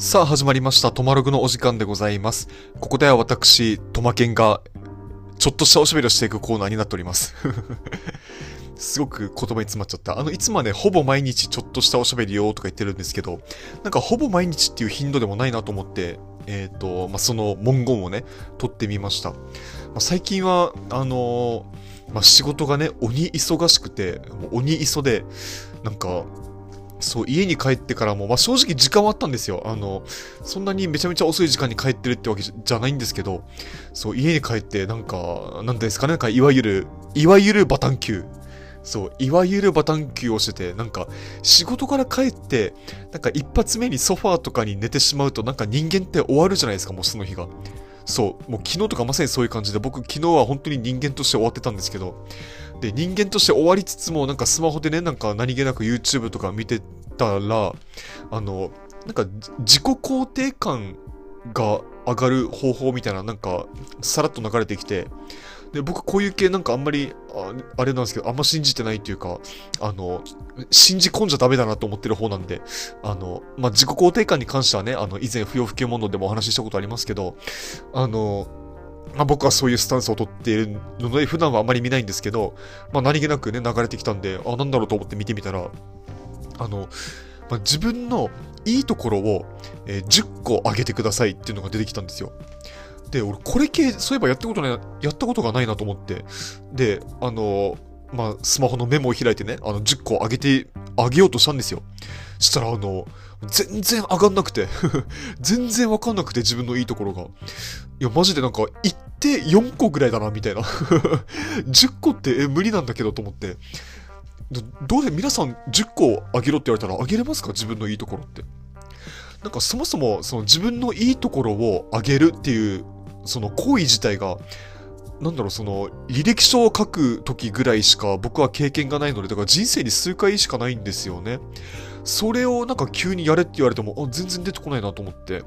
さあ始まりました、トマログのお時間でございます。ここでは私、トマケンが、ちょっとしたおしゃべりをしていくコーナーになっております。すごく言葉に詰まっちゃった。あの、いつもはね、ほぼ毎日ちょっとしたおしゃべりをとか言ってるんですけど、なんかほぼ毎日っていう頻度でもないなと思って、えっ、と、まあ、その文言をね、取ってみました。まあ、最近は、あのーまあ、仕事がね、鬼忙しくて、鬼忙で、なんか、そう、家に帰ってからも、まあ、正直時間はあったんですよ。あの、そんなにめちゃめちゃ遅い時間に帰ってるってわけじゃないんですけど、そう、家に帰って、なんか、なんですかね、なんか、いわゆる、いわゆるバタン球。そう、いわゆるバタン球をしてて、なんか、仕事から帰って、なんか一発目にソファーとかに寝てしまうと、なんか人間って終わるじゃないですか、もうその日が。そう、もう昨日とかまさにそういう感じで、僕昨日は本当に人間として終わってたんですけど、で、人間として終わりつつも、なんかスマホでね、なんか何気なく YouTube とか見てたら、あの、なんか自己肯定感が上がる方法みたいな、なんか、さらっと流れてきて、で、僕こういう系なんかあんまり、ああれなんですけど、あんま信じてないっていうか、あの、信じ込んじゃダメだなと思ってる方なんで、あの、まあ、自己肯定感に関してはね、あの、以前不要不急問答でもお話ししたことありますけど、あの、まあ、僕はそういうスタンスを取っているので、普段はあまり見ないんですけど、まあ、何気なくね、流れてきたんで、あ、なんだろうと思って見てみたら、あの、まあ、自分のいいところを、えー10個上げてくださいっていうのが出てきたんですよ。で、俺、これ系、そういえばやったことない、やったことがないなと思って、で、あの、まあ、スマホのメモを開いてね、あの、10個上げて、上げようとしたんですよ。したら、あの、全然上がんなくて、全然わかんなくて、自分のいいところが。いや、マジでなんか、行って4個ぐらいだな、みたいな。10個って、え、無理なんだけどと思って。どうで、皆さん10個あげろって言われたら、あげれますか？自分のいいところって。なんか、そもそも、その自分のいいところをあげるっていう、その行為自体が、なんだろう、その、履歴書を書く時ぐらいしか僕は経験がないので、だから人生に数回しかないんですよね。それをなんか急にやれって言われても、あ、全然出てこないなと思って。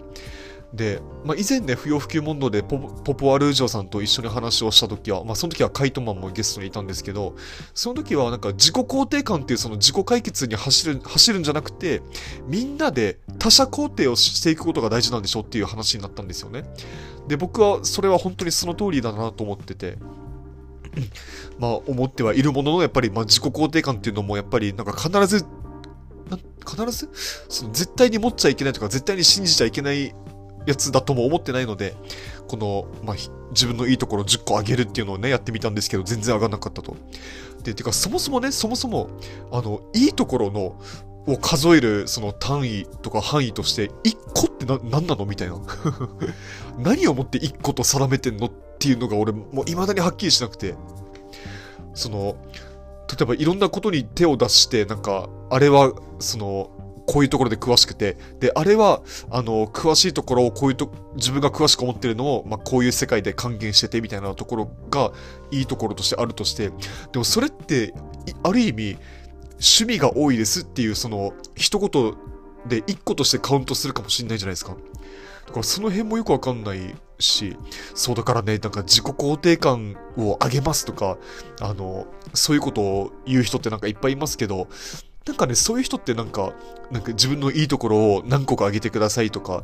で、まあ、以前ね、不要不急問答でポポポワルージョさんと一緒に話をした時は、まあ、その時はカイトマンもゲストにいたんですけど、その時はなんか自己肯定感っていうその自己解決に走る、走るんじゃなくて、みんなで他者肯定をしていくことが大事なんでしょっていう話になったんですよね。で、僕はそれは本当にその通りだなと思ってて、まあ思ってはいるものの、やっぱりまあ自己肯定感っていうのもやっぱりなんか必ず、必ず？その絶対に持っちゃいけないとか絶対に信じちゃいけないやつだとも思ってないので、この、まあ、自分のいいところ10個上げるっていうのをね、やってみたんですけど、全然上がんなかったと。で、てか、そもそもね、そもそも、あの、いいところの、を数える、その単位とか範囲として、1個ってな、何なの？みたいな。何をもって1個と定めてんのっていうのが俺、もう未だにはっきりしなくて。その、例えばいろんなことに手を出して、なんか、あれは、その、こういうところで詳しくて、で、あれは、あの、詳しいところをこういうと、自分が詳しく思ってるのを、まあ、こういう世界で還元しててみたいなところが、いいところとしてあるとして、でもそれって、ある意味、趣味が多いですっていう、その、一言で一個としてカウントするかもしれないじゃないですか。だからその辺もよくわかんないし、そうだからね、なんか自己肯定感を上げますとか、あの、そういうことを言う人ってなんかいっぱいいますけど、なんかね、そういう人ってなんか、なんか自分のいいところを何個かあげてくださいとか、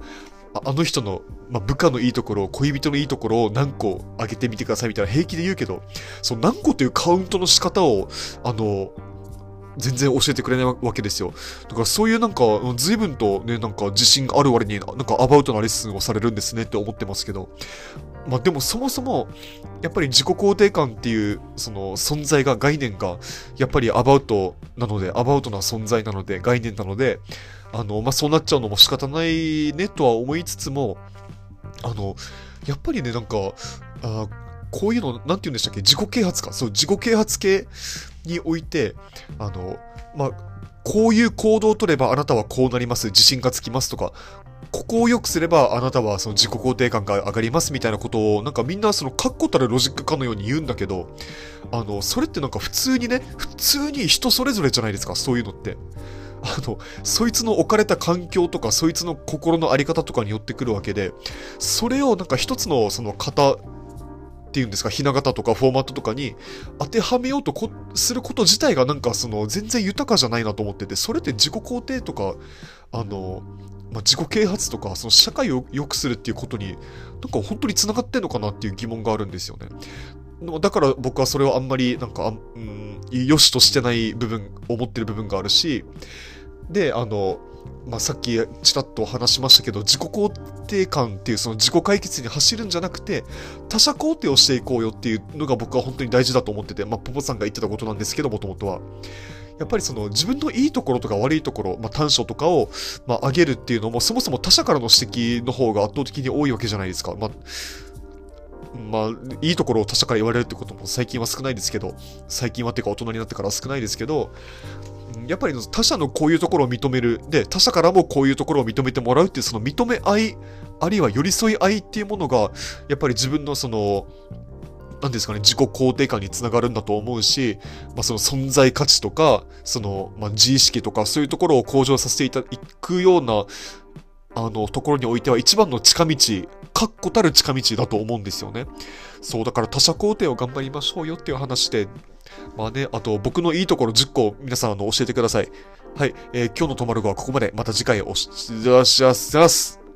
あの人の、まあ、部下のいいところ、恋人のいいところを何個あげてみてくださいみたいな平気で言うけど、その何個というカウントの仕方を、あの、全然教えてくれないわけですよ。だからそういうなんか、随分とね、なんか自信がある割に、なんかアバウトなレッスンをされるんですねって思ってますけど。まあでもそもそも、やっぱり自己肯定感っていう、その存在が、概念が、やっぱりアバウトなので、アバウトな存在なので、概念なので、あの、まあそうなっちゃうのも仕方ないねとは思いつつも、あの、やっぱりね、なんか、あこういうの、なんて言うんでしたっけ？自己啓発か？そう、自己啓発系において、あの、まあ、こういう行動を取ればあなたはこうなります。自信がつきますとか、ここを良くすればあなたはその自己肯定感が上がりますみたいなことを、なんかみんなその確固たるロジックかのように言うんだけど、あの、それってなんか普通にね、普通に人それぞれじゃないですか、そういうのって。あの、そいつの置かれた環境とか、そいつの心のあり方とかによってくるわけで、それをなんか一つのその型ていうんですか、ひな形とかフォーマットとかに当てはめようとすること自体がなんかその全然豊かじゃないなと思ってて、それって自己肯定とか、あの、ま、自己啓発とか、その社会を良くするっていうことに、なんか本当に繋がってんのかなっていう疑問があるんですよね。だから僕はそれをあんまり、なんか、うん、良しとしてない部分、思ってる部分があるし、で、あの、まあ、さっきちらっと話しましたけど、自己肯定感っていうその自己解決に走るんじゃなくて、他者肯定をしていこうよっていうのが僕は本当に大事だと思ってて、まあ、ポポさんが言ってたことなんですけど、もともとは。やっぱりその自分のいいところとか悪いところ、まあ、短所とかを、まあ、上げるっていうのも、そもそも他者からの指摘の方が圧倒的に多いわけじゃないですか。まあまあ、いいところを他者から言われるってことも最近は少ないですけど、最近はっていうか大人になってから少ないですけど、やっぱり他者のこういうところを認める。で、他者からもこういうところを認めてもらうっていうその認め合い、あるいは寄り添い合いっていうものが、やっぱり自分のその、何ですかね、自己肯定感につながるんだと思うし、まあ、その存在価値とか、その、まあ、自意識とか、そういうところを向上させていた、いくような、あの、ところにおいては一番の近道、確固たる近道だと思うんですよね。そう、だから他者肯定を頑張りましょうよっていう話で、まあね、あと僕のいいところ10個皆さんあの教えてください。はい、えー、今日の泊まる子はここまで。また次回お知らせします。